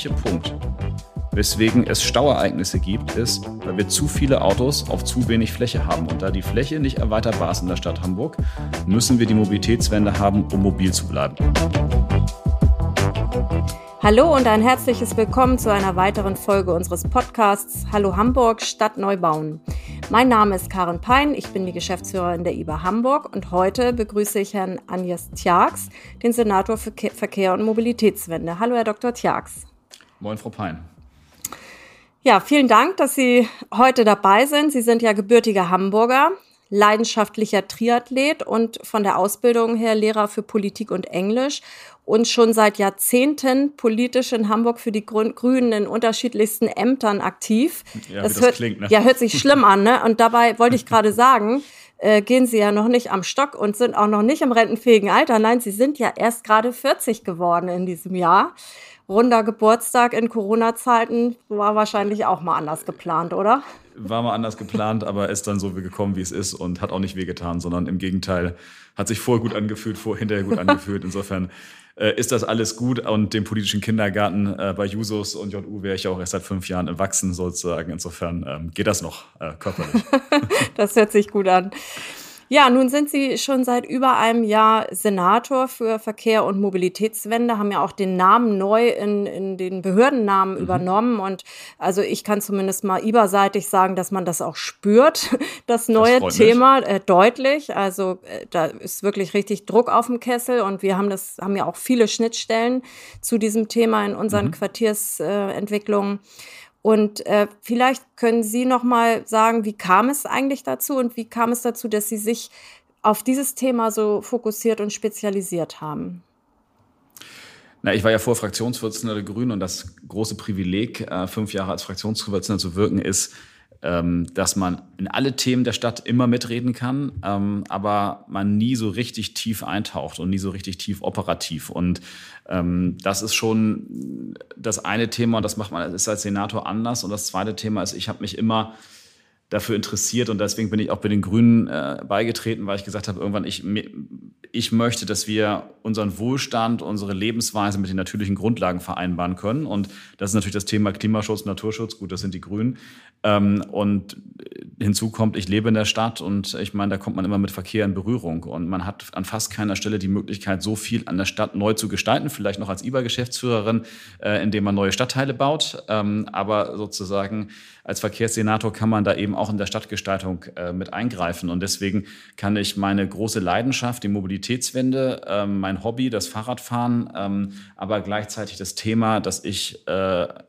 eigentliche Punkt, weswegen es Stauereignisse gibt, ist, weil wir zu viele Autos auf zu wenig Fläche haben. Und da die Fläche nicht erweiterbar ist in der Stadt Hamburg, müssen wir die Mobilitätswende haben, um mobil zu bleiben. Hallo und ein herzliches Willkommen zu einer weiteren Folge unseres Podcasts Hallo Hamburg Stadt neu bauen. Mein Name ist Karen Pein, ich bin die Geschäftsführerin der IBA Hamburg und heute begrüße ich Herrn Agnes Tjax, den Senator für Verkehr und Mobilitätswende. Hallo, Herr Dr. Tjax. Moin, Frau Pein. Ja, vielen Dank, dass Sie heute dabei sind. Sie sind ja gebürtiger Hamburger, leidenschaftlicher Triathlet und von der Ausbildung her Lehrer für Politik und Englisch und schon seit Jahrzehnten politisch in Hamburg für die Grünen in unterschiedlichsten Ämtern aktiv. Ja, das, das hört, klingt, ne? ja, hört sich schlimm an, ne? Und dabei wollte ich gerade sagen, äh, gehen Sie ja noch nicht am Stock und sind auch noch nicht im rentenfähigen Alter. Nein, Sie sind ja erst gerade 40 geworden in diesem Jahr. Runder Geburtstag in Corona-Zeiten war wahrscheinlich auch mal anders geplant, oder? War mal anders geplant, aber ist dann so gekommen, wie es ist und hat auch nicht wehgetan, sondern im Gegenteil hat sich vorher gut angefühlt, vor hinterher gut angefühlt. Insofern äh, ist das alles gut. Und den politischen Kindergarten äh, bei Jusos und JU wäre ich auch erst seit fünf Jahren erwachsen sozusagen. Insofern ähm, geht das noch äh, körperlich. das hört sich gut an. Ja, nun sind Sie schon seit über einem Jahr Senator für Verkehr und Mobilitätswende, haben ja auch den Namen neu in, in den Behördennamen mhm. übernommen. Und also ich kann zumindest mal IBA-seitig sagen, dass man das auch spürt, das neue das Thema, äh, deutlich. Also äh, da ist wirklich richtig Druck auf dem Kessel und wir haben das, haben ja auch viele Schnittstellen zu diesem Thema in unseren mhm. Quartiersentwicklungen. Äh, und äh, vielleicht können Sie noch mal sagen, wie kam es eigentlich dazu und wie kam es dazu, dass Sie sich auf dieses Thema so fokussiert und spezialisiert haben? Na, ich war ja vor Fraktionsvorsitzender der Grünen und das große Privileg, äh, fünf Jahre als Fraktionsvorsitzender zu wirken, ist, ähm, dass man in alle Themen der Stadt immer mitreden kann, ähm, aber man nie so richtig tief eintaucht und nie so richtig tief operativ. Und ähm, das ist schon das eine Thema und das macht man ist als Senator anders. Und das zweite Thema ist, ich habe mich immer dafür interessiert und deswegen bin ich auch bei den Grünen äh, beigetreten, weil ich gesagt habe, irgendwann, ich, ich möchte, dass wir unseren Wohlstand, unsere Lebensweise mit den natürlichen Grundlagen vereinbaren können. Und das ist natürlich das Thema Klimaschutz, Naturschutz. Gut, das sind die Grünen. Ähm, und hinzu kommt, ich lebe in der Stadt und ich meine, da kommt man immer mit Verkehr in Berührung. Und man hat an fast keiner Stelle die Möglichkeit, so viel an der Stadt neu zu gestalten, vielleicht noch als IBA-Geschäftsführerin, äh, indem man neue Stadtteile baut. Ähm, aber sozusagen als Verkehrssenator kann man da eben auch in der Stadtgestaltung äh, mit eingreifen. Und deswegen kann ich meine große Leidenschaft, die Mobilitätswende, äh, mein Hobby, das Fahrradfahren, ähm, aber gleichzeitig das Thema, dass ich äh,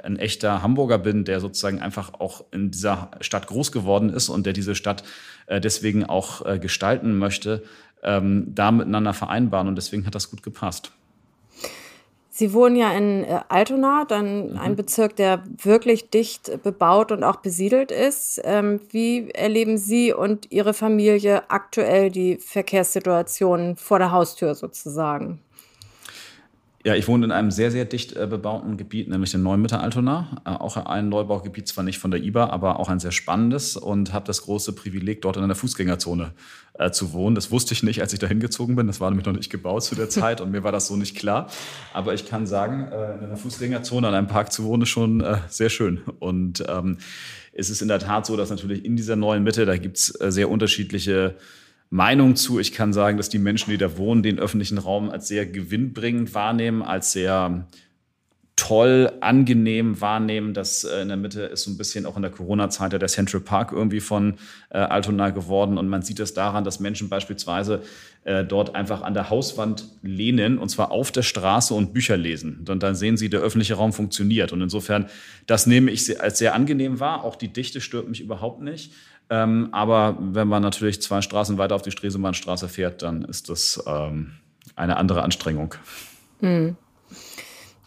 ein echter Hamburger bin, der sozusagen einfach auch in dieser Stadt groß geworden ist und der diese Stadt äh, deswegen auch äh, gestalten möchte, ähm, da miteinander vereinbaren. Und deswegen hat das gut gepasst. Sie wohnen ja in äh, Altona, dann mhm. ein Bezirk, der wirklich dicht bebaut und auch besiedelt ist. Ähm, wie erleben Sie und Ihre Familie aktuell die Verkehrssituation vor der Haustür sozusagen? Ja, ich wohne in einem sehr, sehr dicht äh, bebauten Gebiet, nämlich in Neumütter Altona. Äh, auch ein Neubaugebiet, zwar nicht von der IBA, aber auch ein sehr spannendes und habe das große Privileg, dort in einer Fußgängerzone äh, zu wohnen. Das wusste ich nicht, als ich da hingezogen bin. Das war nämlich noch nicht gebaut zu der Zeit und mir war das so nicht klar. Aber ich kann sagen, in einer Fußgängerzone an einem Park zu wohnen, ist schon sehr schön. Und ähm, es ist in der Tat so, dass natürlich in dieser neuen Mitte, da gibt's äh, sehr unterschiedliche Meinung zu. Ich kann sagen, dass die Menschen, die da wohnen, den öffentlichen Raum als sehr gewinnbringend wahrnehmen, als sehr toll, angenehm wahrnehmen. Das äh, in der Mitte ist so ein bisschen auch in der Corona-Zeit der Central Park irgendwie von äh, Altona geworden. Und man sieht es das daran, dass Menschen beispielsweise äh, dort einfach an der Hauswand lehnen und zwar auf der Straße und Bücher lesen. Und dann sehen sie, der öffentliche Raum funktioniert. Und insofern, das nehme ich als sehr angenehm wahr. Auch die Dichte stört mich überhaupt nicht. Ähm, aber wenn man natürlich zwei Straßen weiter auf die Stresemannstraße fährt, dann ist das ähm, eine andere Anstrengung. Mhm.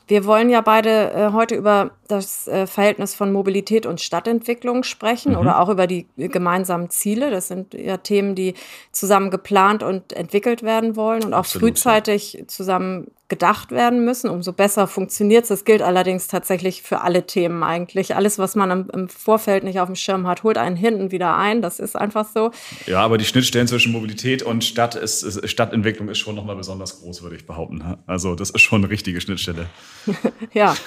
Wir wollen ja beide äh, heute über das äh, Verhältnis von Mobilität und Stadtentwicklung sprechen mhm. oder auch über die gemeinsamen Ziele. Das sind ja Themen, die zusammen geplant und entwickelt werden wollen und auch Absolut, frühzeitig ja. zusammen gedacht werden müssen, umso besser funktioniert es. Das gilt allerdings tatsächlich für alle Themen eigentlich. Alles, was man im, im, Vorfeld nicht auf dem Schirm hat, holt einen hinten wieder ein. Das ist einfach so. Ja, aber die Schnittstellen zwischen Mobilität und Stadt ist, ist Stadtentwicklung ist schon nochmal besonders groß, würde ich behaupten. Also das ist schon eine richtige Schnittstelle. ja.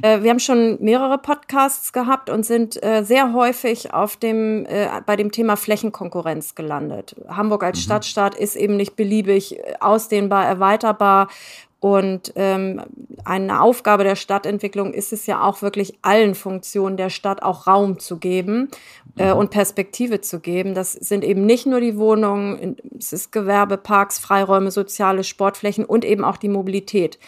Äh, wir haben schon mehrere Podcasts gehabt und sind äh, sehr häufig auf dem, äh, bei dem Thema Flächenkonkurrenz gelandet. Hamburg als mhm. Stadtstaat ist eben nicht beliebig ausdehnbar, erweiterbar und ähm, eine Aufgabe der Stadtentwicklung ist es ja auch wirklich allen Funktionen der Stadt auch Raum zu geben äh, mhm. und Perspektive zu geben. Das sind eben nicht nur die Wohnungen, es ist Gewerbe, Parks, Freiräume, soziale Sportflächen und eben auch die Mobilität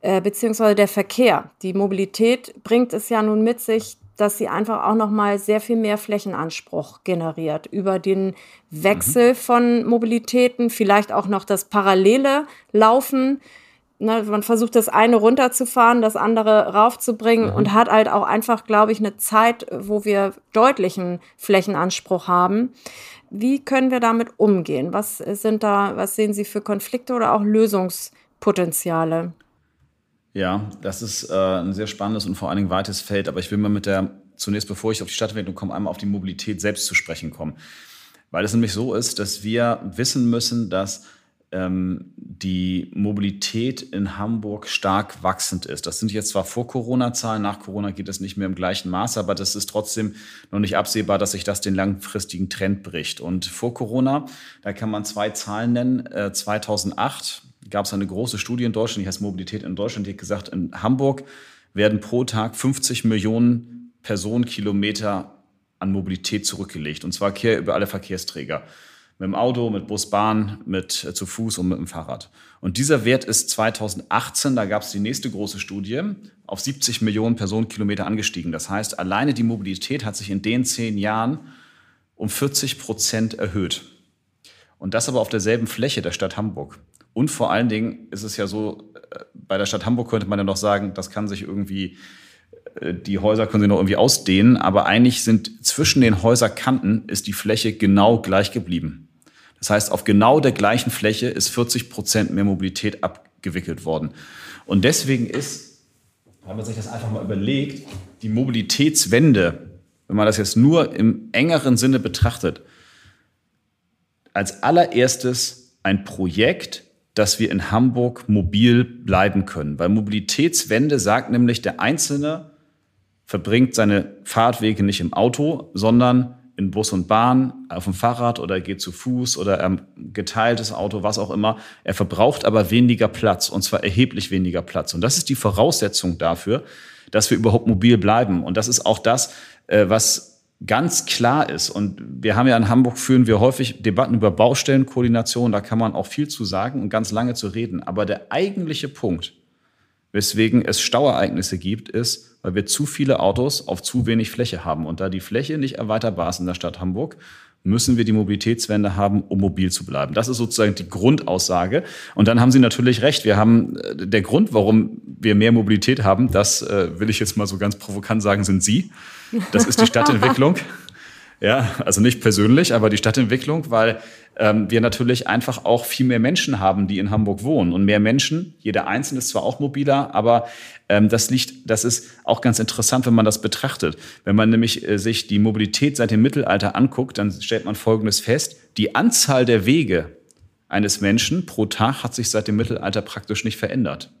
äh, beziehungsweise der Verkehr. Die Mobilität bringt es ja nun mit sich, dass sie einfach auch noch mal sehr viel mehr Flächenanspruch generiert über den Wechsel mhm. von Mobilitäten, vielleicht auch noch das parallele Laufen ne, man versucht das eine runterzufahren, das andere raufzubringen mhm. und hat halt auch einfach, glaube ich, eine Zeit, wo wir deutlichen Flächenanspruch haben. Wie können wir damit umgehen? Was sind da, was sehen Sie für Konflikte oder auch Lösungspotenziale? Ja, das ist äh, ein sehr spannendes und vor allen Dingen weites Feld, aber ich will mal mit der, zunächst bevor ich auf die Stadtentwicklung komme, einmal auf die Mobilität selbst zu sprechen kommen. Weil es nämlich so ist, dass wir wissen müssen, dass die Mobilität in Hamburg stark wachsend ist. Das sind jetzt zwar vor Corona-Zahlen, nach Corona geht es nicht mehr im gleichen Maße, aber das ist trotzdem noch nicht absehbar, dass sich das den langfristigen Trend bricht. Und vor Corona, da kann man zwei Zahlen nennen. Äh, 2008 gab es eine große Studie in Deutschland, die heißt Mobilität in Deutschland, die hat gesagt, in Hamburg werden pro Tag 50 Millionen Personenkilometer an Mobilität zurückgelegt, und zwar quer über alle Verkehrsträger mit dem Auto, mit Bus, Bahn, mit äh, zu Fuß und mit dem Fahrrad. Und dieser Wert ist 2018, da gab es die nächste große Studie, auf 70 Millionen Personenkilometer angestiegen. Das heißt, alleine die Mobilität hat sich in den zehn Jahren um 40 Prozent erhöht. Und das aber auf derselben Fläche der Stadt Hamburg. Und vor allen Dingen ist es ja so, äh, bei der Stadt Hamburg könnte man ja noch sagen, das kann sich irgendwie äh, die Häuser können sich noch irgendwie ausdehnen, aber eigentlich sind zwischen den Häuserkanten ist die Fläche genau gleich geblieben. Das heißt, auf genau der gleichen Fläche ist 40 Prozent mehr Mobilität abgewickelt worden. Und deswegen ist, wenn man sich das einfach mal überlegt, die Mobilitätswende, wenn man das jetzt nur im engeren Sinne betrachtet, als allererstes ein Projekt, dass wir in Hamburg mobil bleiben können. Weil Mobilitätswende sagt nämlich, der Einzelne verbringt seine Fahrtwege nicht im Auto, sondern in Bus und Bahn, auf dem Fahrrad oder er geht zu Fuß oder er geteiltes Auto, was auch immer. Er verbraucht aber weniger Platz und zwar erheblich weniger Platz. Und das ist die Voraussetzung dafür, dass wir überhaupt mobil bleiben. Und das ist auch das, äh, was ganz klar ist. Und wir haben ja in Hamburg führen wir häufig Debatten über Baustellenkoordination. Da kann man auch viel zu sagen und ganz lange zu reden. Aber der eigentliche Punkt, weswegen es Stauereignisse gibt, ist, weil wir zu viele Autos auf zu wenig Fläche haben. Und da die Fläche nicht erweiterbar ist in der Stadt Hamburg, müssen wir die Mobilitätswende haben, um mobil zu bleiben. Das ist sozusagen die Grundaussage. Und dann haben Sie natürlich recht. Wir haben äh, der Grund, warum wir mehr Mobilität haben, das äh, will ich jetzt mal so ganz provokant sagen, sind Sie. Das ist die Stadtentwicklung. Ja, also nicht persönlich, aber die Stadtentwicklung, weil ähm, wir natürlich einfach auch viel mehr Menschen haben, die in Hamburg wohnen. Und mehr Menschen, jeder Einzelne ist zwar auch mobiler, aber ähm, das liegt, das ist auch ganz interessant, wenn man das betrachtet. Wenn man nämlich äh, sich die Mobilität seit dem Mittelalter anguckt, dann stellt man Folgendes fest. Die Anzahl der Wege eines Menschen pro Tag hat sich seit dem Mittelalter praktisch nicht verändert.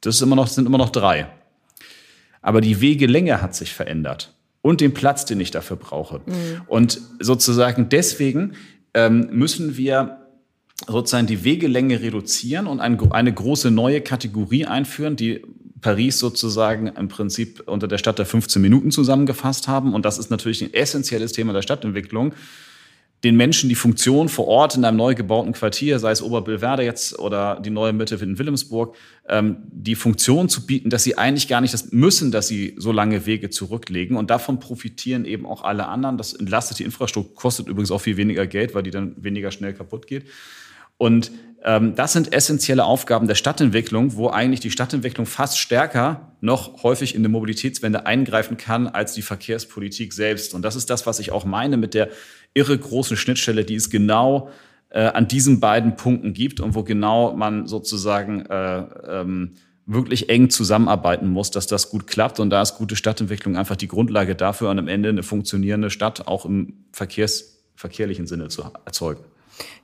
Das ist immer noch, sind immer noch drei. Aber die Wegelänge hat sich verändert und den Platz, den ich dafür brauche. Mhm. Und sozusagen deswegen ähm, müssen wir sozusagen die Wegelänge reduzieren und ein, eine große neue Kategorie einführen, die Paris sozusagen im Prinzip unter der Stadt der 15 Minuten zusammengefasst haben. Und das ist natürlich ein essentielles Thema der Stadtentwicklung den Menschen die Funktion vor Ort in einem neu gebauten Quartier, sei es Oberbillwerde jetzt oder die neue Mitte in Wilhelmsburg, ähm, die Funktion zu bieten, dass sie eigentlich gar nicht das müssen, dass sie so lange Wege zurücklegen. Und davon profitieren eben auch alle anderen. Das entlastet die Infrastruktur, kostet übrigens auch viel weniger Geld, weil die dann weniger schnell kaputt geht. Und das sind essentielle Aufgaben der Stadtentwicklung, wo eigentlich die Stadtentwicklung fast stärker noch häufig in die Mobilitätswende eingreifen kann als die Verkehrspolitik selbst. Und das ist das, was ich auch meine mit der irre großen Schnittstelle, die es genau äh, an diesen beiden Punkten gibt und wo genau man sozusagen äh, ähm, wirklich eng zusammenarbeiten muss, dass das gut klappt. Und da ist gute Stadtentwicklung einfach die Grundlage dafür, und am Ende eine funktionierende Stadt auch im Verkehrs, verkehrlichen Sinne zu erzeugen.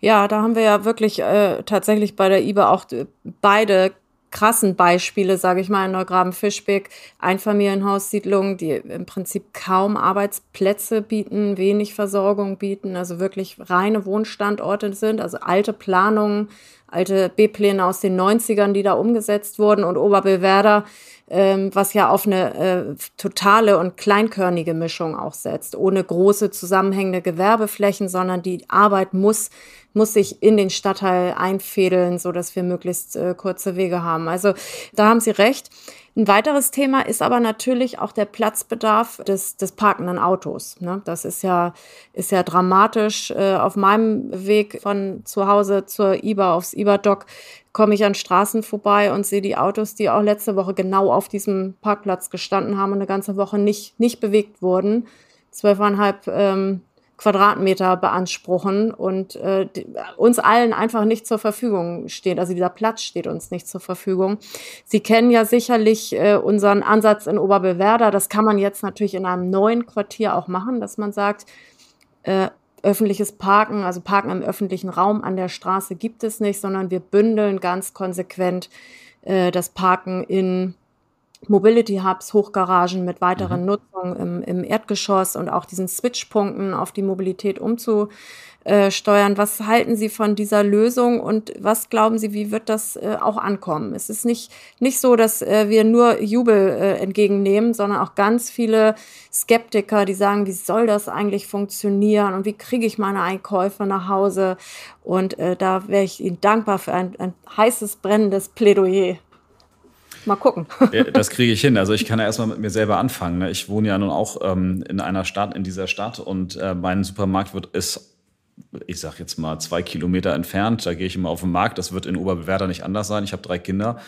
Ja, da haben wir ja wirklich äh, tatsächlich bei der IBA auch äh, beide krassen Beispiele, sage ich mal, in Neugraben-Fischbeck, Einfamilienhaussiedlungen, die im Prinzip kaum Arbeitsplätze bieten, wenig Versorgung bieten, also wirklich reine Wohnstandorte sind, also alte Planungen, alte B-Pläne aus den 90ern, die da umgesetzt wurden und Oberbillwerder ähm, was ja auf eine äh, totale und kleinkörnige Mischung auch setzt, ohne große zusammenhängende Gewerbeflächen, sondern die Arbeit muss muss sich in den Stadtteil einfädeln, so dass wir möglichst äh, kurze Wege haben. Also da haben Sie recht. Ein weiteres Thema ist aber natürlich auch der Platzbedarf des, des parkenden Autos. Ne? Das ist ja, ist ja dramatisch. Äh, auf meinem Weg von zu Hause zur IBA aufs IBA-Dock komme ich an Straßen vorbei und sehe die Autos, die auch letzte Woche genau auf diesem Parkplatz gestanden haben und eine ganze Woche nicht, nicht bewegt wurden. Zwölfeinhalb ähm, Quadratmeter beanspruchen und äh, die, uns allen einfach nicht zur Verfügung steht. Also dieser Platz steht uns nicht zur Verfügung. Sie kennen ja sicherlich äh, unseren Ansatz in Oberbillwerder. Das kann man jetzt natürlich in einem neuen Quartier auch machen, dass man sagt, äh, öffentliches Parken, also Parken im öffentlichen Raum an der Straße gibt es nicht, sondern wir bündeln ganz konsequent äh, das Parken in Mobility Hubs, Hochgaragen mit weiteren mhm. Nutzungen im, im Erdgeschoss und auch diesen Switchpunkten auf die Mobilität umzu äh, steuern. Was halten Sie von dieser Lösung und was glauben Sie, wie wird das äh, auch ankommen? Es ist nicht, nicht so, dass äh, wir nur Jubel äh, entgegennehmen, sondern auch ganz viele Skeptiker, die sagen, wie soll das eigentlich funktionieren und wie kriege ich meine Einkäufe nach Hause? Und da wäre ich Ihnen dankbar für ein, ein heißes, brennendes Plädoyer. Mal gucken. das kriege ich hin. Also ich kann ja erstmal mit mir selber anfangen. Ne? Ich wohne ja nun auch ähm, in einer Stadt, in dieser Stadt und äh, mein Supermarkt wird ist ich sag jetzt mal zwei Kilometer entfernt. Da gehe ich immer auf den Markt. Das wird in Oberbewerder nicht anders sein. Ich habe drei Kinder.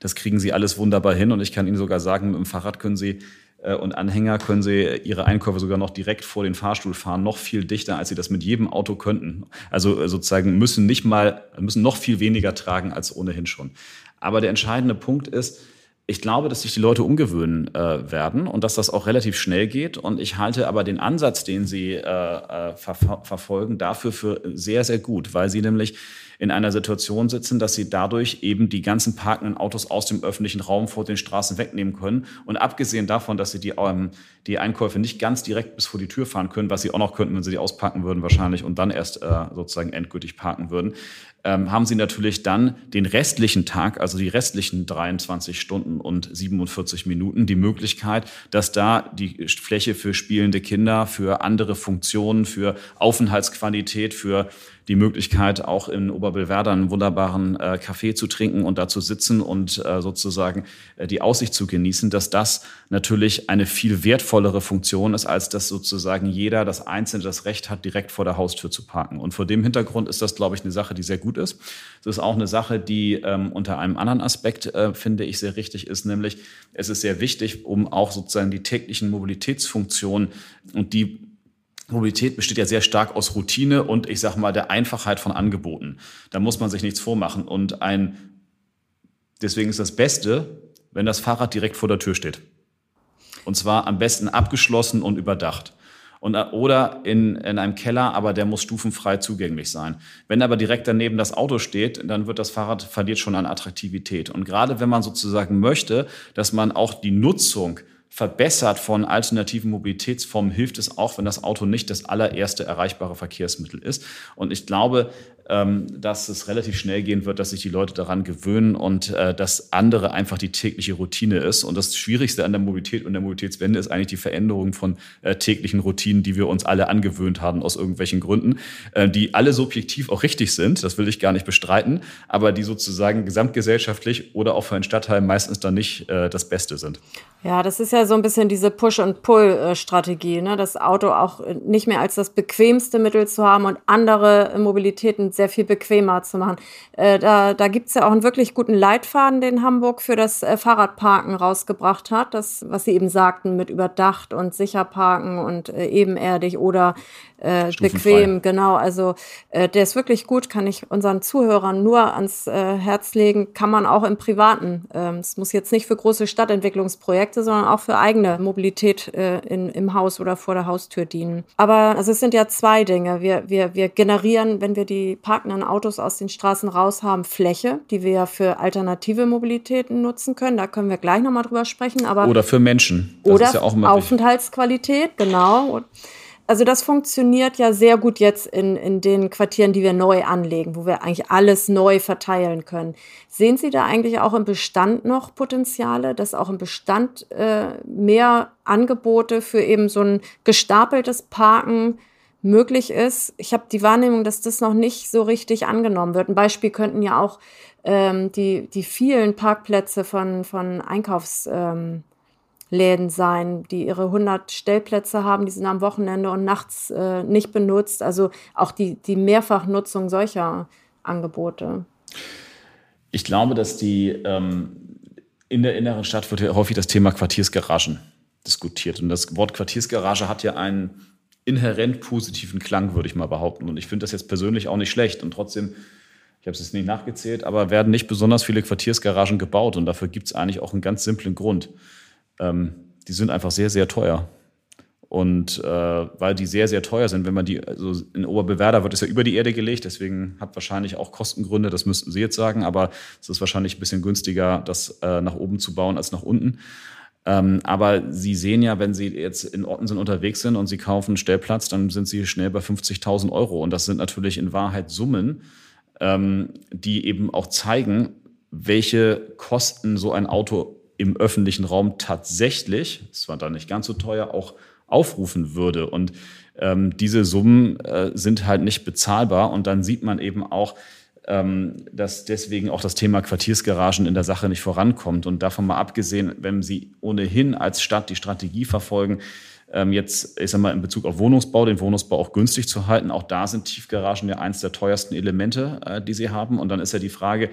Das kriegen sie alles wunderbar hin. Und ich kann Ihnen sogar sagen, mit dem Fahrrad können Sie äh, und Anhänger können Sie Ihre Einkäufe sogar noch direkt vor den Fahrstuhl fahren, noch viel dichter, als Sie das mit jedem Auto könnten. Also äh, sozusagen müssen nicht mal, müssen noch viel weniger tragen als ohnehin schon. Aber der entscheidende Punkt ist, ich glaube, dass sich die Leute umgewöhnen äh, werden und dass das auch relativ schnell geht. Und ich halte aber den Ansatz, den sie äh, äh, ver verfolgen, dafür für sehr, sehr gut, weil sie nämlich in einer Situation sitzen, dass sie dadurch eben die ganzen parkenden Autos aus dem öffentlichen Raum vor den Straßen wegnehmen können. Und abgesehen davon, dass sie die, ähm, die Einkäufe nicht ganz direkt bis vor die Tür fahren können, was sie auch noch könnten, wenn sie die auspacken würden wahrscheinlich und dann erst äh, sozusagen endgültig parken würden, ähm, haben sie natürlich dann den restlichen Tag, also die restlichen 23 Stunden und 47 Minuten, die Möglichkeit, dass da die Fläche für spielende Kinder, für andere Funktionen, für Aufenthaltsqualität, für die Möglichkeit, auch in Oberbillwerder einen wunderbaren äh, Kaffee zu trinken und da zu sitzen und äh, sozusagen äh, die Aussicht zu genießen, dass das natürlich eine viel wertvollere Funktion ist, als dass sozusagen jeder das Einzelne das Recht hat, direkt vor der Haustür zu parken. Und vor dem Hintergrund ist das, glaube ich, eine Sache, die sehr gut ist. Es ist auch eine Sache, die ähm, unter einem anderen Aspekt, äh, finde ich, sehr richtig ist, nämlich es ist sehr wichtig, um auch sozusagen die täglichen Mobilitätsfunktionen und die Mobilität besteht ja sehr stark aus Routine und ich sage mal der Einfachheit von Angeboten. Da muss man sich nichts vormachen. Und ein, deswegen ist das Beste, wenn das Fahrrad direkt vor der Tür steht. Und zwar am besten abgeschlossen und überdacht. Und, oder in, in einem Keller, aber der muss stufenfrei zugänglich sein. Wenn aber direkt daneben das Auto steht, dann wird das Fahrrad verliert schon an Attraktivität. Und gerade wenn man sozusagen möchte, dass man auch die Nutzung verbessert von alternativen Mobilitätsformen hilft es auch, wenn das Auto nicht das allererste erreichbare Verkehrsmittel ist. Und ich glaube, ähm, dass es relativ schnell gehen wird, dass sich die Leute daran gewöhnen und äh, dass andere einfach die tägliche Routine ist. Und das Schwierigste an der Mobilität und der Mobilitätswende ist eigentlich die Veränderung von äh, täglichen Routinen, die wir uns alle angewöhnt haben aus irgendwelchen Gründen, äh, die alle subjektiv auch richtig sind. Das will ich gar nicht bestreiten, aber die sozusagen gesamtgesellschaftlich oder auch für einen Stadtteil meistens dann nicht das Beste sind. Ja, das ist ja so ein bisschen diese Push-and-Pull-Strategie, ne? das Auto auch nicht mehr als das bequemste Mittel zu haben und andere Mobilitäten sehr viel bequemer zu machen. Äh, da da gibt es ja auch einen wirklich guten Leitfaden, den Hamburg für das äh, Fahrradparken rausgebracht hat. Das, was Sie eben sagten, mit überdacht und sicher parken und äh, ebenerdig oder äh, bequem, genau. Also äh, der ist wirklich gut, kann ich unseren Zuhörern nur ans äh, Herz legen. Kann man auch im Privaten. Ähm, es muss jetzt nicht für große Stadtentwicklungsprojekte, sondern auch für für eigene Mobilität äh, in, im Haus oder vor der Haustür dienen. Aber also es sind ja zwei Dinge. Wir, wir, wir generieren, wenn wir die parkenden Autos aus den Straßen raus haben, Fläche, die wir ja für alternative Mobilitäten nutzen können. Da können wir gleich nochmal drüber sprechen. Aber oder für Menschen. Das oder ja Aufenthaltsqualität, genau. Also das funktioniert ja sehr gut jetzt in, in den Quartieren, die wir neu anlegen, wo wir eigentlich alles neu verteilen können. Sehen Sie da eigentlich auch im Bestand noch Potenziale, dass auch im Bestand äh, mehr Angebote für eben so ein gestapeltes Parken möglich ist? Ich habe die Wahrnehmung, dass das noch nicht so richtig angenommen wird. Ein Beispiel könnten ja auch ähm, die, die vielen Parkplätze von, von Einkaufs... Ähm, Läden sein, die ihre 100 Stellplätze haben, die sind am Wochenende und nachts äh, nicht benutzt. Also auch die, die Mehrfachnutzung solcher Angebote. Ich glaube, dass die ähm, in der inneren Stadt wird ja häufig das Thema Quartiersgaragen diskutiert. Und das Wort Quartiersgarage hat ja einen inhärent positiven Klang, würde ich mal behaupten. Und ich finde das jetzt persönlich auch nicht schlecht. Und trotzdem, ich habe es jetzt nicht nachgezählt, aber werden nicht besonders viele Quartiersgaragen gebaut. Und dafür gibt es eigentlich auch einen ganz simplen Grund ähm, die sind einfach sehr, sehr teuer. Und äh, weil die sehr, sehr teuer sind, wenn man die, also in Oberbewerder wird es ja über die Erde gelegt, deswegen hat wahrscheinlich auch Kostengründe, das müssten Sie jetzt sagen, aber es ist wahrscheinlich ein bisschen günstiger, das äh, nach oben zu bauen als nach unten. Ähm, aber Sie sehen ja, wenn Sie jetzt in Orten sind unterwegs sind und Sie kaufen einen Stellplatz, dann sind Sie schnell bei 50.000 Euro. Und das sind natürlich in Wahrheit Summen, ähm, die eben auch zeigen, welche Kosten so ein Auto im öffentlichen Raum tatsächlich, es war dann nicht ganz so teuer, auch aufrufen würde. Und ähm, diese Summen äh, sind halt nicht bezahlbar. Und dann sieht man eben auch, ähm, dass deswegen auch das Thema Quartiersgaragen in der Sache nicht vorankommt. Und davon mal abgesehen, wenn Sie ohnehin als Stadt die Strategie verfolgen, ähm, jetzt, ich sag mal, in Bezug auf Wohnungsbau, den Wohnungsbau auch günstig zu halten, auch da sind Tiefgaragen ja eins der teuersten Elemente, äh, die Sie haben. Und dann ist ja die Frage,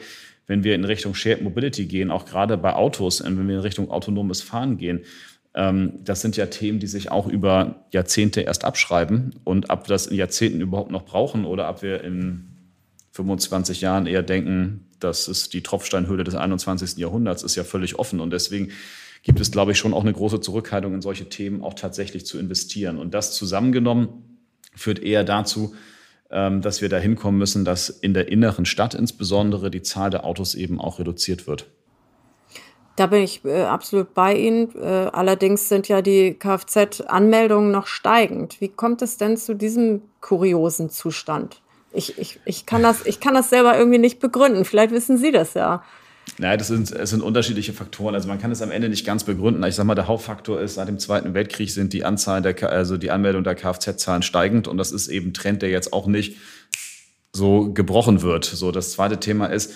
wenn wir in Richtung Shared Mobility gehen, auch gerade bei Autos, wenn wir in Richtung autonomes Fahren gehen, ähm, das sind ja Themen, die sich auch über Jahrzehnte erst abschreiben. Und ob wir das in Jahrzehnten überhaupt noch brauchen oder ob wir in 25 Jahren eher denken, das ist die Tropfsteinhöhle des 21. Jahrhunderts, ist ja völlig offen. Und deswegen gibt es, glaube ich, schon auch eine große Zurückhaltung in solche Themen auch tatsächlich zu investieren. Und das zusammengenommen führt eher dazu, dass wir da hinkommen müssen, dass in der inneren Stadt insbesondere die Zahl der Autos eben auch reduziert wird. Da bin ich äh, absolut bei Ihnen. Äh, allerdings sind ja die Kfz-Anmeldungen noch steigend. Wie kommt es denn zu diesem kuriosen Zustand? Ich, ich, ich, kann das, ich kann das selber irgendwie nicht begründen. Vielleicht wissen Sie das ja. Naja, das sind, es sind unterschiedliche Faktoren. Also man kann es am Ende nicht ganz begründen. Ich sage mal, der Hauptfaktor ist, seit dem Zweiten Weltkrieg sind die Anzahlen der, also die Anmeldung der Kfz-Zahlen steigend und das ist eben ein Trend, der jetzt auch nicht so gebrochen wird. So, das zweite Thema ist,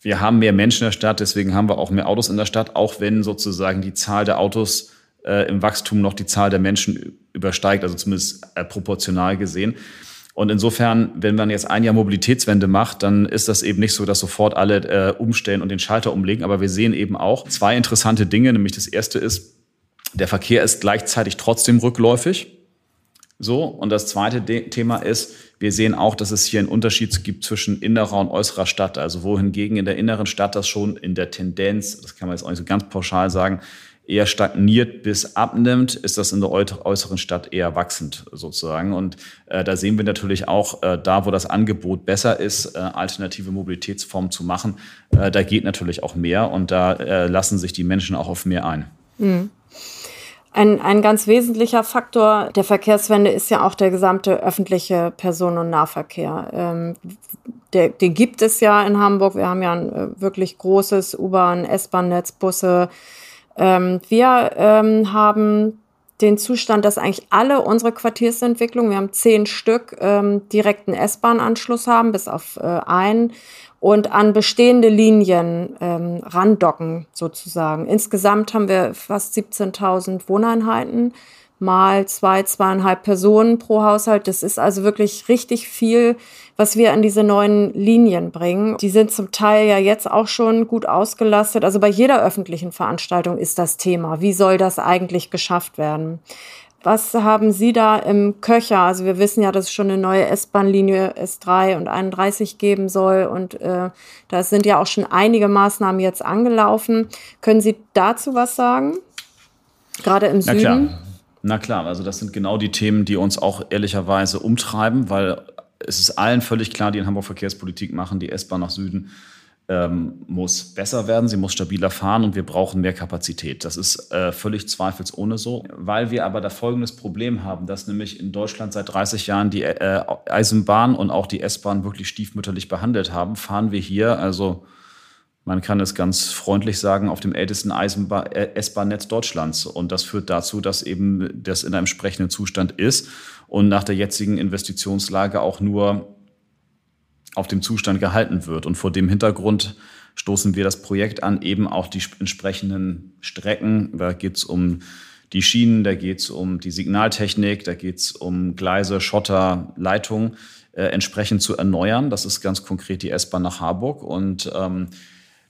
wir haben mehr Menschen in der Stadt, deswegen haben wir auch mehr Autos in der Stadt, auch wenn sozusagen die Zahl der Autos äh, im Wachstum noch die Zahl der Menschen übersteigt, also zumindest äh, proportional gesehen. Und insofern, wenn man jetzt ein Jahr Mobilitätswende macht, dann ist das eben nicht so, dass sofort alle äh, umstellen und den Schalter umlegen. Aber wir sehen eben auch zwei interessante Dinge. Nämlich das erste ist, der Verkehr ist gleichzeitig trotzdem rückläufig. So. Und das zweite De Thema ist, wir sehen auch, dass es hier einen Unterschied gibt zwischen innerer und äußerer Stadt. Also wohingegen in der inneren Stadt das schon in der Tendenz, das kann man jetzt auch nicht so ganz pauschal sagen, eher stagniert bis abnimmt, ist das in der äußeren Stadt eher wachsend sozusagen. Und äh, da sehen wir natürlich auch, äh, da wo das Angebot besser ist, äh, alternative Mobilitätsformen zu machen, äh, da geht natürlich auch mehr und da äh, lassen sich die Menschen auch auf mehr ein. Mhm. Ein, ein ganz wesentlicher Faktor der Verkehrswende ist ja auch der gesamte öffentliche Personen- und Nahverkehr. Ähm, der, den gibt es ja in Hamburg. Wir haben ja ein äh, wirklich großes U-Bahn, S-Bahn-Netz, Busse, ähm, wir ähm, haben den Zustand, dass eigentlich alle unsere Quartiersentwicklungen, wir haben zehn Stück, ähm, direkten S-Bahn-Anschluss haben, bis auf äh, einen und an bestehende Linien ähm, randocken sozusagen. Insgesamt haben wir fast 17.000 Wohneinheiten mal zwei, zweieinhalb Personen pro Haushalt. Das ist also wirklich richtig viel, was wir an diese neuen Linien bringen. Die sind zum Teil ja jetzt auch schon gut ausgelastet. Also bei jeder öffentlichen Veranstaltung ist das Thema. Wie soll das eigentlich geschafft werden? Was haben Sie da im Köcher? Also wir wissen ja, dass es schon eine neue S-Bahn-Linie S3 und 31 geben soll und äh, da sind ja auch schon einige Maßnahmen jetzt angelaufen. Können Sie dazu was sagen? Gerade im Na Süden? Klar. Na klar, also das sind genau die Themen, die uns auch ehrlicherweise umtreiben, weil es ist allen völlig klar, die in Hamburg Verkehrspolitik machen, die S-Bahn nach Süden ähm, muss besser werden, sie muss stabiler fahren und wir brauchen mehr Kapazität. Das ist äh, völlig zweifelsohne so, weil wir aber da folgendes Problem haben, dass nämlich in Deutschland seit 30 Jahren die äh, Eisenbahn und auch die S-Bahn wirklich stiefmütterlich behandelt haben, fahren wir hier also man kann es ganz freundlich sagen, auf dem ältesten äh, S-Bahn-Netz Deutschlands. Und das führt dazu, dass eben das in einem entsprechenden Zustand ist und nach der jetzigen Investitionslage auch nur auf dem Zustand gehalten wird. Und vor dem Hintergrund stoßen wir das Projekt an, eben auch die entsprechenden Strecken. Da geht es um die Schienen, da geht es um die Signaltechnik, da geht es um Gleise, Schotter, Leitungen äh, entsprechend zu erneuern. Das ist ganz konkret die S-Bahn nach Harburg. Und ähm,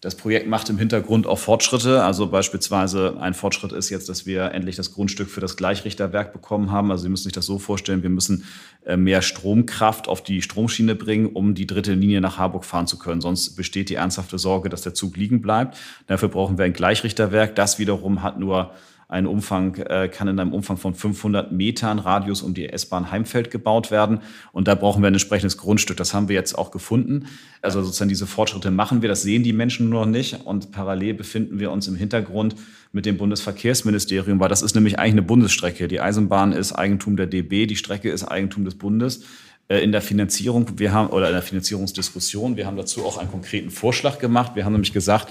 das Projekt macht im Hintergrund auch Fortschritte. Also beispielsweise ein Fortschritt ist jetzt, dass wir endlich das Grundstück für das Gleichrichterwerk bekommen haben. Also Sie müssen sich das so vorstellen, wir müssen äh, mehr Stromkraft auf die Stromschiene bringen, um die dritte Linie nach Harburg fahren zu können. Sonst besteht die ernsthafte Sorge, dass der Zug liegen bleibt. Dafür brauchen wir ein Gleichrichterwerk. Das wiederum hat nur ein Umfang, äh, kann in einem Umfang von 500 Metern Radius um die S-Bahn Heimfeld gebaut werden. Und da brauchen wir ein entsprechendes Grundstück. Das haben wir jetzt auch gefunden. Also sozusagen diese Fortschritte machen wir. Das sehen die Menschen nur noch nicht. Und parallel befinden wir uns im Hintergrund mit dem Bundesverkehrsministerium, weil das ist nämlich eigentlich eine Bundesstrecke. Die Eisenbahn ist Eigentum der DB, die Strecke ist Eigentum des Bundes äh, in der Finanzierung, wir haben oder in der Finanzierungsdiskussion, wir haben dazu auch einen konkreten Vorschlag gemacht. Wir haben nämlich gesagt,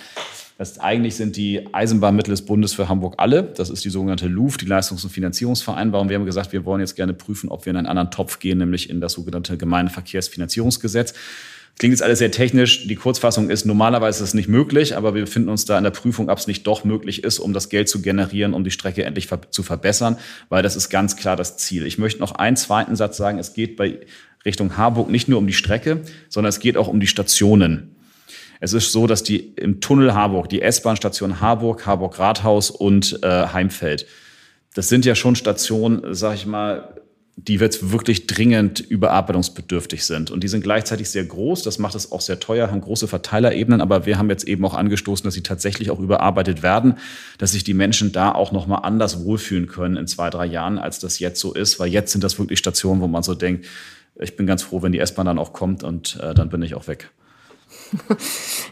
das eigentlich sind die Eisenbahnmittel des Bundes für Hamburg alle. Das ist die sogenannte LUF, die Leistungs- und Finanzierungsvereinbarung. Wir haben gesagt, wir wollen jetzt gerne prüfen, ob wir in einen anderen Topf gehen, nämlich in das sogenannte Gemeindeverkehrsfinanzierungsgesetz. Klingt jetzt alles sehr technisch. Die Kurzfassung ist, normalerweise ist es nicht möglich, aber wir befinden uns da in der Prüfung, ob es nicht doch möglich ist, um das Geld zu generieren, um die Strecke endlich zu verbessern, weil das ist ganz klar das Ziel. Ich möchte noch einen zweiten Satz sagen. Es geht bei Richtung Harburg nicht nur um die Strecke, sondern es geht auch um die Stationen. Es ist so, dass die im Tunnel Harburg, die S-Bahn-Station Harburg, Harburg Rathaus und äh, Heimfeld, das sind ja schon Stationen, sag ich mal, die jetzt wirklich dringend überarbeitungsbedürftig sind. Und die sind gleichzeitig sehr groß. Das macht es auch sehr teuer, haben große Verteilerebenen. Aber wir haben jetzt eben auch angestoßen, dass sie tatsächlich auch überarbeitet werden, dass sich die Menschen da auch nochmal anders wohlfühlen können in zwei, drei Jahren, als das jetzt so ist. Weil jetzt sind das wirklich Stationen, wo man so denkt, ich bin ganz froh, wenn die S-Bahn dann auch kommt und äh, dann bin ich auch weg.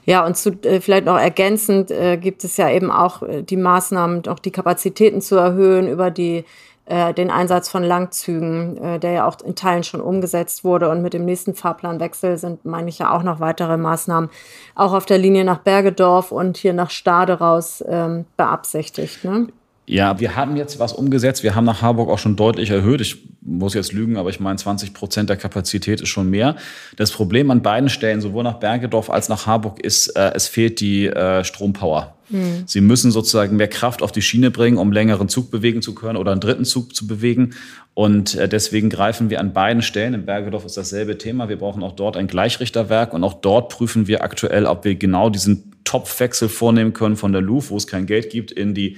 Ja, und zu, äh, vielleicht noch ergänzend äh, gibt es ja eben auch äh, die Maßnahmen, auch die Kapazitäten zu erhöhen über die, äh, den Einsatz von Langzügen, äh, der ja auch in Teilen schon umgesetzt wurde. Und mit dem nächsten Fahrplanwechsel sind, meine ich, ja auch noch weitere Maßnahmen auch auf der Linie nach Bergedorf und hier nach Stade raus ähm, beabsichtigt. Ne? Ja, wir haben jetzt was umgesetzt. Wir haben nach Harburg auch schon deutlich erhöht. Ich muss jetzt lügen, aber ich meine, 20 Prozent der Kapazität ist schon mehr. Das Problem an beiden Stellen, sowohl nach Bergedorf als nach Harburg, ist, äh, es fehlt die äh, Strompower. Mhm. Sie müssen sozusagen mehr Kraft auf die Schiene bringen, um längeren Zug bewegen zu können oder einen dritten Zug zu bewegen. Und äh, deswegen greifen wir an beiden Stellen. In Bergedorf ist dasselbe Thema. Wir brauchen auch dort ein Gleichrichterwerk und auch dort prüfen wir aktuell, ob wir genau diesen Topfwechsel vornehmen können von der LUF, wo es kein Geld gibt, in die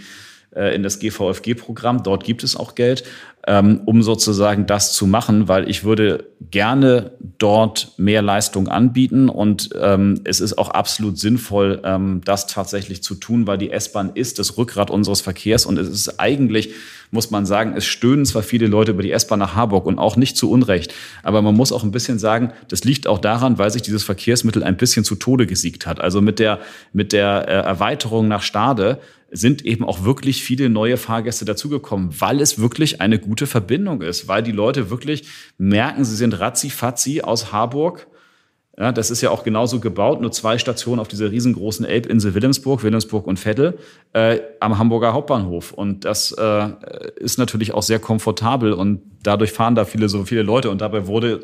äh, in das GVFG-Programm. Dort gibt es auch Geld, ähm, um sozusagen das zu machen, weil ich würde gerne dort mehr Leistung anbieten und ähm, es ist auch absolut sinnvoll, ähm, das tatsächlich zu tun, weil die S-Bahn ist das Rückgrat unseres Verkehrs und es ist eigentlich, muss man sagen, es stöhnen zwar viele Leute über die S-Bahn nach Harburg und auch nicht zu Unrecht, aber man muss auch ein bisschen sagen, das liegt auch daran, weil sich dieses Verkehrsmittel ein bisschen zu Tode gesiegt hat. Also mit der, mit der äh, Erweiterung nach Stade sind eben auch wirklich viele neue Fahrgäste dazugekommen, weil es wirklich eine gute Verbindung ist, weil die Leute wirklich merken, sie sind ratzi-fatzi aus Harburg. Ja, das ist ja auch genauso gebaut, nur zwei Stationen auf dieser riesengroßen Elbinsel Wilhelmsburg, Wilhelmsburg und Vettel äh, am Hamburger Hauptbahnhof. Und das äh, ist natürlich auch sehr komfortabel und dadurch fahren da viele so viele Leute und dabei wurde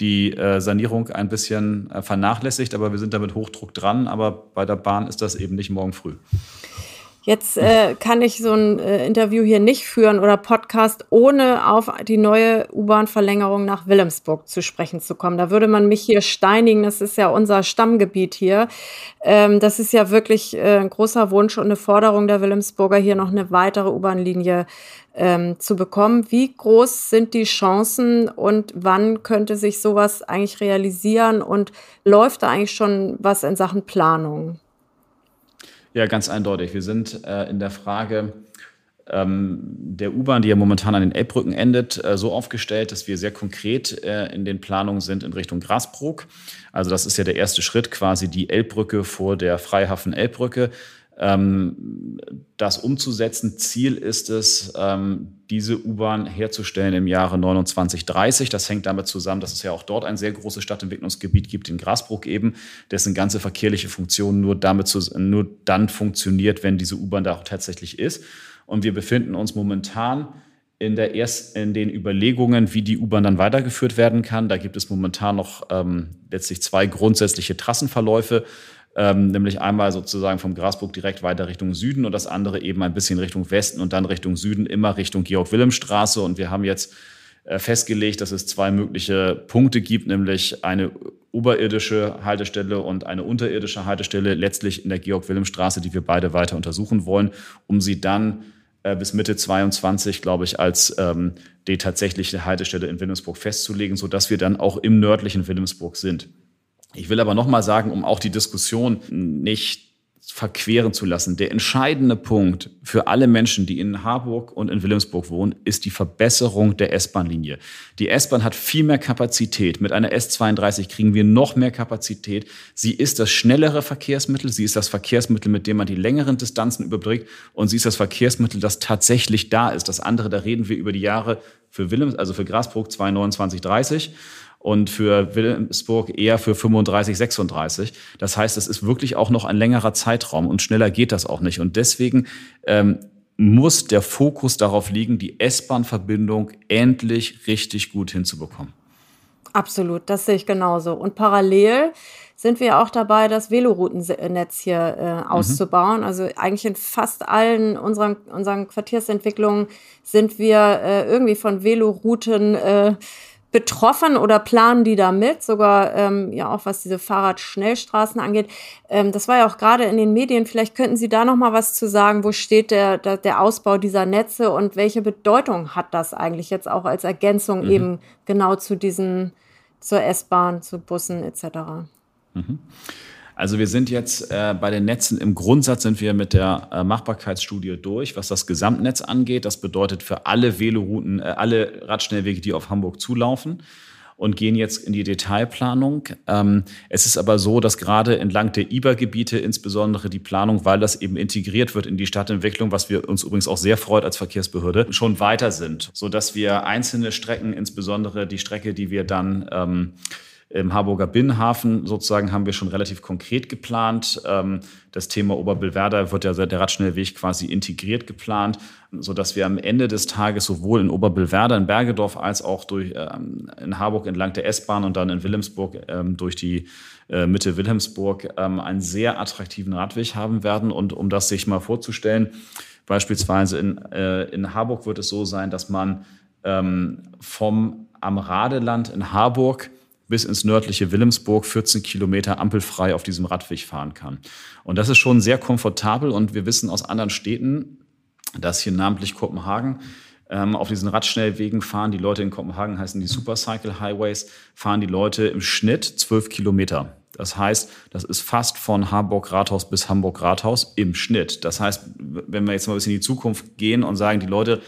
die äh, Sanierung ein bisschen äh, vernachlässigt, aber wir sind damit Hochdruck dran. Aber bei der Bahn ist das eben nicht morgen früh. Jetzt äh, kann ich so ein äh, Interview hier nicht führen oder Podcast, ohne auf die neue U-Bahn-Verlängerung nach Wilhelmsburg zu sprechen zu kommen. Da würde man mich hier steinigen. Das ist ja unser Stammgebiet hier. Ähm, das ist ja wirklich äh, ein großer Wunsch und eine Forderung der Wilhelmsburger, hier noch eine weitere U-Bahn-Linie ähm, zu bekommen. Wie groß sind die Chancen und wann könnte sich sowas eigentlich realisieren und läuft da eigentlich schon was in Sachen Planung? Ja, ganz eindeutig. Wir sind äh, in der Frage ähm, der U-Bahn, die ja momentan an den Elbbrücken endet, äh, so aufgestellt, dass wir sehr konkret äh, in den Planungen sind in Richtung Grasbrook. Also das ist ja der erste Schritt, quasi die Elbbrücke vor der Freihafen Elbbrücke. Ähm, das umzusetzen. Ziel ist es, ähm, diese U-Bahn herzustellen im Jahre 2930. Das hängt damit zusammen, dass es ja auch dort ein sehr großes Stadtentwicklungsgebiet gibt, in Grasbruck eben, dessen ganze verkehrliche Funktion nur, damit zu, nur dann funktioniert, wenn diese U-Bahn da auch tatsächlich ist. Und wir befinden uns momentan in, der erst, in den Überlegungen, wie die U-Bahn dann weitergeführt werden kann. Da gibt es momentan noch ähm, letztlich zwei grundsätzliche Trassenverläufe. Ähm, nämlich einmal sozusagen vom Grasburg direkt weiter Richtung Süden und das andere eben ein bisschen Richtung Westen und dann Richtung Süden, immer Richtung Georg-Wilhelm-Straße. Und wir haben jetzt äh, festgelegt, dass es zwei mögliche Punkte gibt, nämlich eine oberirdische Haltestelle und eine unterirdische Haltestelle, letztlich in der Georg-Wilhelm-Straße, die wir beide weiter untersuchen wollen, um sie dann äh, bis Mitte 22, glaube ich, als ähm, die tatsächliche Haltestelle in Wilhelmsburg festzulegen, sodass wir dann auch im nördlichen Wilhelmsburg sind. Ich will aber noch mal sagen, um auch die Diskussion nicht verqueren zu lassen. Der entscheidende Punkt für alle Menschen, die in Harburg und in Wilhelmsburg wohnen, ist die Verbesserung der S-Bahn-Linie. Die S-Bahn hat viel mehr Kapazität. Mit einer S32 kriegen wir noch mehr Kapazität. Sie ist das schnellere Verkehrsmittel. Sie ist das Verkehrsmittel, mit dem man die längeren Distanzen überbrückt. Und sie ist das Verkehrsmittel, das tatsächlich da ist. Das andere, da reden wir über die Jahre für Willems, also für Grasbrook 229, 30 und für Wilhelmsburg eher für 35, 36. Das heißt, es ist wirklich auch noch ein längerer Zeitraum und schneller geht das auch nicht. Und deswegen ähm, muss der Fokus darauf liegen, die S-Bahn-Verbindung endlich richtig gut hinzubekommen. Absolut, das sehe ich genauso. Und parallel sind wir auch dabei, das Veloroutennetz hier äh, mhm. auszubauen. Mhm. Also eigentlich in fast allen unseren, unseren Quartiersentwicklungen sind wir äh, irgendwie von Velorouten äh, betroffen oder planen die da mit, sogar ähm, ja auch was diese Fahrradschnellstraßen angeht. Ähm, das war ja auch gerade in den Medien. Vielleicht könnten Sie da noch mal was zu sagen. Wo steht der, der, der Ausbau dieser Netze und welche Bedeutung hat das eigentlich jetzt auch als Ergänzung mhm. eben genau zu diesen zur S-Bahn, zu Bussen etc. Mhm. Also wir sind jetzt äh, bei den Netzen, im Grundsatz sind wir mit der äh, Machbarkeitsstudie durch, was das Gesamtnetz angeht. Das bedeutet für alle Velorouten, äh, alle Radschnellwege, die auf Hamburg zulaufen und gehen jetzt in die Detailplanung. Ähm, es ist aber so, dass gerade entlang der IBA-Gebiete insbesondere die Planung, weil das eben integriert wird in die Stadtentwicklung, was wir uns übrigens auch sehr freut als Verkehrsbehörde, schon weiter sind, sodass wir einzelne Strecken, insbesondere die Strecke, die wir dann ähm, im Harburger Binnenhafen sozusagen haben wir schon relativ konkret geplant. Ähm, das Thema Oberbillwerder wird ja der Radschnellweg quasi integriert geplant, sodass wir am Ende des Tages sowohl in Oberbillwerder, in Bergedorf, als auch durch, ähm, in Harburg entlang der S-Bahn und dann in Wilhelmsburg ähm, durch die äh, Mitte Wilhelmsburg einen sehr attraktiven Radweg haben werden. Und um das sich mal vorzustellen, beispielsweise in, äh, in Harburg wird es so sein, dass man vom am Radeland in Harburg bis ins nördliche Wilhelmsburg 14 Kilometer ampelfrei auf diesem Radweg fahren kann. Und das ist schon sehr komfortabel und wir wissen aus anderen Städten, dass hier namentlich Kopenhagen ähm, auf diesen Radschnellwegen fahren die Leute in Kopenhagen heißen die Supercycle Highways, fahren die Leute im Schnitt 12 Kilometer. Das heißt, das ist fast von Hamburg Rathaus bis Hamburg Rathaus im Schnitt. Das heißt, wenn wir jetzt mal ein bisschen in die Zukunft gehen und sagen, die Leute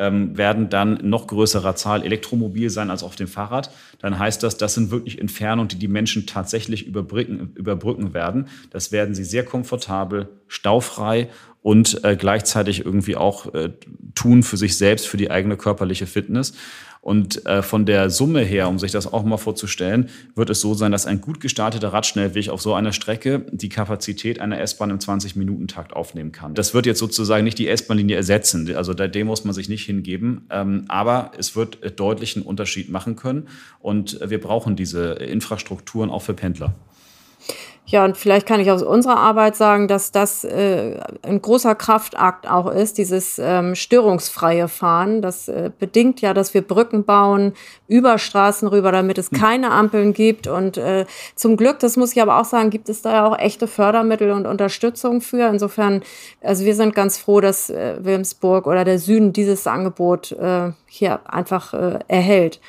ähm, werden dann noch größerer Zahl elektromobil sein als auf dem Fahrrad, dann heißt das, das sind wirklich Entfernungen, die die Menschen tatsächlich überbrücken, überbrücken werden. Das werden sie sehr komfortabel, staufrei und äh, gleichzeitig irgendwie auch äh, tun für sich selbst, für die eigene körperliche Fitness. Und äh, von der Summe her, um sich das auch mal vorzustellen, wird es so sein, dass ein gut gestarteter Radschnellweg auf so einer Strecke die Kapazität einer S-Bahn im 20-Minuten-Takt aufnehmen kann. Das wird jetzt sozusagen nicht die S-Bahn-Linie ersetzen. Also dem muss man sich nicht hingeben. Ähm, aber es wird deutlich einen Unterschied machen können. Und wir brauchen diese Infrastrukturen auch für Pendler. Ja, und vielleicht kann ich aus unserer Arbeit sagen, dass das äh, ein großer Kraftakt auch ist, dieses ähm, störungsfreie Fahren. Das äh, bedingt ja, dass wir Brücken bauen über Straßen rüber, damit es hm. keine Ampeln gibt. Und äh, zum Glück, das muss ich aber auch sagen, gibt es da ja auch echte Fördermittel und Unterstützung für. Insofern, also wir sind ganz froh, dass äh, Wilmsburg oder der Süden dieses Angebot äh, hier einfach äh, erhält.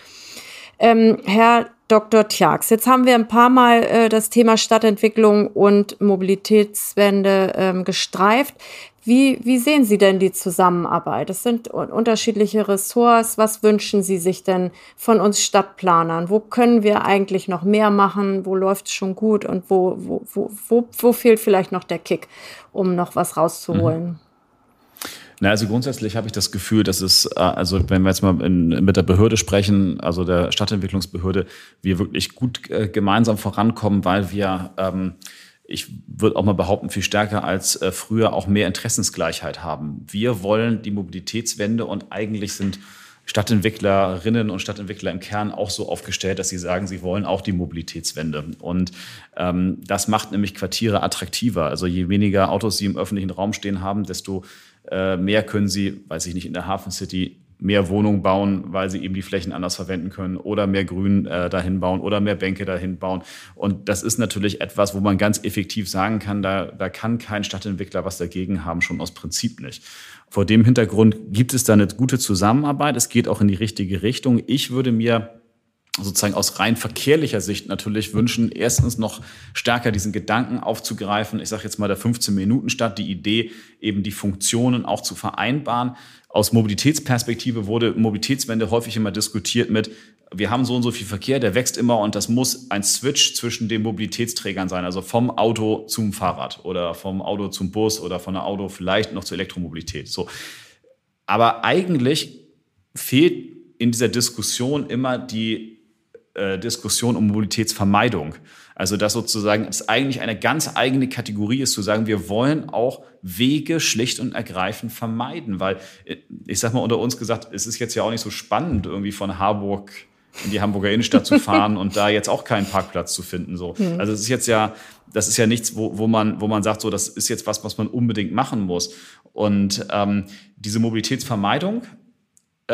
Ähm, Herr Dr. Tjax. Jetzt haben wir ein paar Mal äh, das Thema Stadtentwicklung und Mobilitätswende ähm, gestreift. Wie, wie sehen Sie denn die Zusammenarbeit? Es sind unterschiedliche Ressorts. Was wünschen Sie sich denn von uns Stadtplanern? Wo können wir eigentlich noch mehr machen? Wo läuft es schon gut? Und wo, wo, wo, wo, wo fehlt vielleicht noch der Kick, um noch was rauszuholen? Mhm. Na, also grundsätzlich habe ich das Gefühl, dass es, äh, also wenn wir jetzt mal in, mit der Behörde sprechen, also der Stadtentwicklungsbehörde, wir wirklich gut äh, gemeinsam vorankommen, weil wir ähm, ich würde auch mal behaupten, viel stärker als äh, früher auch mehr Interessensgleichheit haben. Wir wollen die Mobilitätswende und eigentlich sind Stadtentwicklerinnen und Stadtentwickler im Kern auch so aufgestellt, dass sie sagen, sie wollen auch die Mobilitätswende. Und ähm, das macht nämlich Quartiere attraktiver. Also je weniger Autos sie im öffentlichen Raum stehen haben, desto mehr können sie, weiß ich nicht, in der Hafen City mehr Wohnungen bauen, weil sie eben die Flächen anders verwenden können oder mehr Grün äh, dahin bauen oder mehr Bänke dahin bauen. Und das ist natürlich etwas, wo man ganz effektiv sagen kann, da, da kann kein Stadtentwickler was dagegen haben, schon aus Prinzip nicht. Vor dem Hintergrund gibt es da eine gute Zusammenarbeit. Es geht auch in die richtige Richtung. Ich würde mir sozusagen aus rein verkehrlicher Sicht natürlich wünschen, erstens noch stärker diesen Gedanken aufzugreifen. Ich sage jetzt mal der 15 Minuten Stadt, die Idee, eben die Funktionen auch zu vereinbaren. Aus Mobilitätsperspektive wurde Mobilitätswende häufig immer diskutiert mit, wir haben so und so viel Verkehr, der wächst immer und das muss ein Switch zwischen den Mobilitätsträgern sein, also vom Auto zum Fahrrad oder vom Auto zum Bus oder von der Auto vielleicht noch zur Elektromobilität. So. Aber eigentlich fehlt in dieser Diskussion immer die äh, Diskussion um Mobilitätsvermeidung. Also dass sozusagen es eigentlich eine ganz eigene Kategorie ist, zu sagen, wir wollen auch Wege schlicht und ergreifend vermeiden. Weil, äh, ich sag mal unter uns gesagt, es ist jetzt ja auch nicht so spannend, irgendwie von Harburg in die Hamburger Innenstadt zu fahren und da jetzt auch keinen Parkplatz zu finden. So. Mhm. Also es ist jetzt ja, das ist ja nichts, wo, wo, man, wo man sagt, so, das ist jetzt was, was man unbedingt machen muss. Und ähm, diese Mobilitätsvermeidung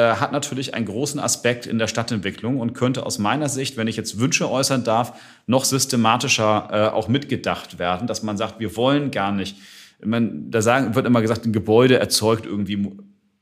hat natürlich einen großen Aspekt in der Stadtentwicklung und könnte aus meiner Sicht, wenn ich jetzt Wünsche äußern darf, noch systematischer äh, auch mitgedacht werden, dass man sagt, wir wollen gar nicht. Man, da sagen, wird immer gesagt, ein Gebäude erzeugt irgendwie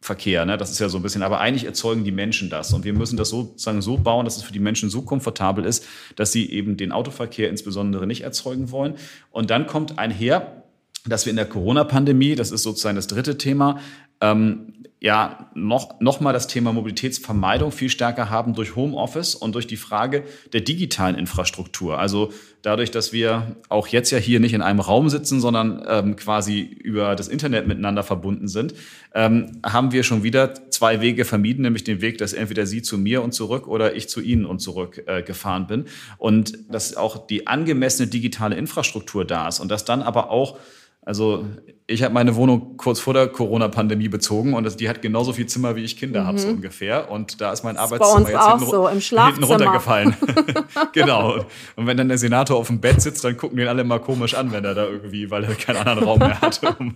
Verkehr, ne? das ist ja so ein bisschen, aber eigentlich erzeugen die Menschen das und wir müssen das sozusagen so bauen, dass es für die Menschen so komfortabel ist, dass sie eben den Autoverkehr insbesondere nicht erzeugen wollen. Und dann kommt einher, dass wir in der Corona-Pandemie, das ist sozusagen das dritte Thema, ähm, ja noch, noch mal das Thema Mobilitätsvermeidung viel stärker haben durch Homeoffice und durch die Frage der digitalen Infrastruktur. Also dadurch, dass wir auch jetzt ja hier nicht in einem Raum sitzen, sondern ähm, quasi über das Internet miteinander verbunden sind, ähm, haben wir schon wieder zwei Wege vermieden, nämlich den Weg, dass entweder Sie zu mir und zurück oder ich zu Ihnen und zurück äh, gefahren bin. Und dass auch die angemessene digitale Infrastruktur da ist und dass dann aber auch also ich habe meine Wohnung kurz vor der Corona-Pandemie bezogen und das, die hat genauso viel Zimmer, wie ich Kinder mhm. habe, so ungefähr. Und da ist mein Arbeitszimmer jetzt hinten, so, im hinten runtergefallen. genau. Und wenn dann der Senator auf dem Bett sitzt, dann gucken den alle mal komisch an, wenn er da irgendwie, weil er keinen anderen Raum mehr hat, um,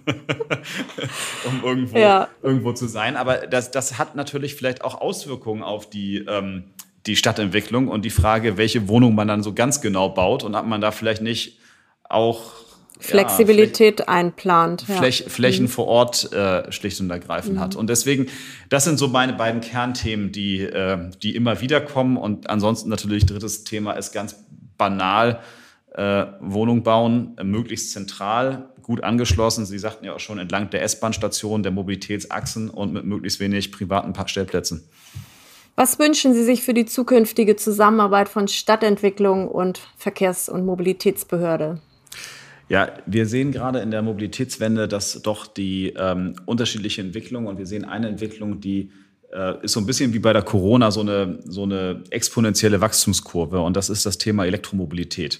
um irgendwo, ja. irgendwo zu sein. Aber das, das hat natürlich vielleicht auch Auswirkungen auf die, ähm, die Stadtentwicklung und die Frage, welche Wohnung man dann so ganz genau baut und ob man da vielleicht nicht auch Flexibilität ja, einplant. Fläch, ja. Flächen mhm. vor Ort äh, schlicht und ergreifend mhm. hat. Und deswegen, das sind so meine beiden Kernthemen, die, äh, die immer wieder kommen. Und ansonsten natürlich drittes Thema ist ganz banal, äh, Wohnung bauen, äh, möglichst zentral, gut angeschlossen. Sie sagten ja auch schon entlang der S-Bahn-Station, der Mobilitätsachsen und mit möglichst wenig privaten Stellplätzen. Was wünschen Sie sich für die zukünftige Zusammenarbeit von Stadtentwicklung und Verkehrs- und Mobilitätsbehörde? Ja, wir sehen gerade in der Mobilitätswende, dass doch die ähm, unterschiedliche Entwicklung und wir sehen eine Entwicklung, die äh, ist so ein bisschen wie bei der Corona so eine, so eine exponentielle Wachstumskurve und das ist das Thema Elektromobilität.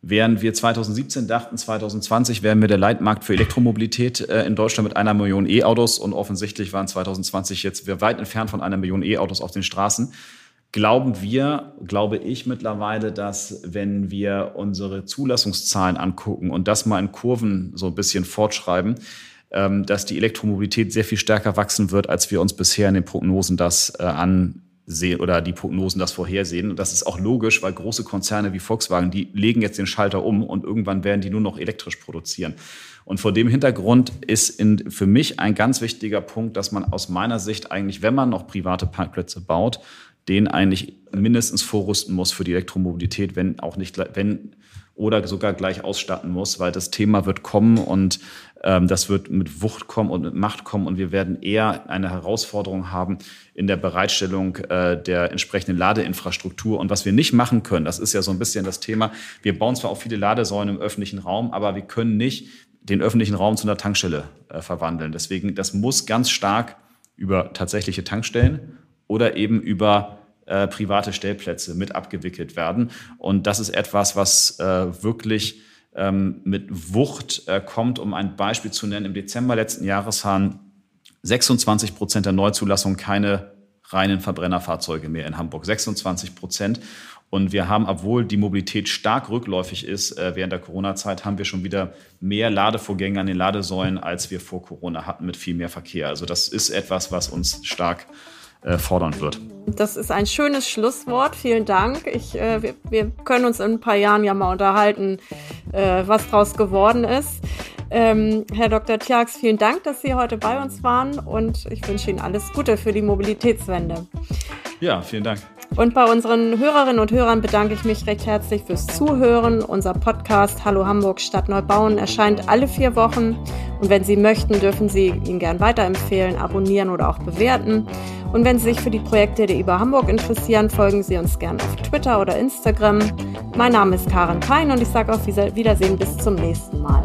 Während wir 2017 dachten, 2020 wären wir der Leitmarkt für Elektromobilität äh, in Deutschland mit einer Million E-Autos und offensichtlich waren 2020 jetzt wir weit entfernt von einer Million E-Autos auf den Straßen glauben wir, glaube ich mittlerweile, dass wenn wir unsere Zulassungszahlen angucken und das mal in Kurven so ein bisschen fortschreiben, ähm, dass die Elektromobilität sehr viel stärker wachsen wird, als wir uns bisher in den Prognosen das äh, ansehen oder die Prognosen das vorhersehen. Und das ist auch logisch, weil große Konzerne wie Volkswagen, die legen jetzt den Schalter um und irgendwann werden die nur noch elektrisch produzieren. Und vor dem Hintergrund ist in, für mich ein ganz wichtiger Punkt, dass man aus meiner Sicht eigentlich, wenn man noch private Parkplätze baut, den eigentlich mindestens vorrüsten muss für die Elektromobilität, wenn auch nicht, wenn oder sogar gleich ausstatten muss, weil das Thema wird kommen und ähm, das wird mit Wucht kommen und mit Macht kommen und wir werden eher eine Herausforderung haben in der Bereitstellung äh, der entsprechenden Ladeinfrastruktur. Und was wir nicht machen können, das ist ja so ein bisschen das Thema, wir bauen zwar auch viele Ladesäulen im öffentlichen Raum, aber wir können nicht den öffentlichen Raum zu einer Tankstelle äh, verwandeln. Deswegen, das muss ganz stark über tatsächliche Tankstellen oder eben über äh, private Stellplätze mit abgewickelt werden. Und das ist etwas, was äh, wirklich ähm, mit Wucht äh, kommt. Um ein Beispiel zu nennen, im Dezember letzten Jahres haben 26 Prozent der Neuzulassungen keine reinen Verbrennerfahrzeuge mehr in Hamburg. 26 Prozent. Und wir haben, obwohl die Mobilität stark rückläufig ist, äh, während der Corona-Zeit haben wir schon wieder mehr Ladevorgänge an den Ladesäulen, als wir vor Corona hatten, mit viel mehr Verkehr. Also das ist etwas, was uns stark fordern wird. Das ist ein schönes Schlusswort. Vielen Dank. Ich, äh, wir, wir, können uns in ein paar Jahren ja mal unterhalten, äh, was daraus geworden ist. Ähm, Herr Dr. Tjax, vielen Dank, dass Sie heute bei uns waren und ich wünsche Ihnen alles Gute für die Mobilitätswende. Ja, vielen Dank. Und bei unseren Hörerinnen und Hörern bedanke ich mich recht herzlich fürs Zuhören. Unser Podcast Hallo Hamburg Stadt Neubauen erscheint alle vier Wochen. Und wenn Sie möchten, dürfen Sie ihn gern weiterempfehlen, abonnieren oder auch bewerten. Und wenn Sie sich für die Projekte der IBA Hamburg interessieren, folgen Sie uns gerne auf Twitter oder Instagram. Mein Name ist Karen Pein und ich sage auf Wiedersehen bis zum nächsten Mal.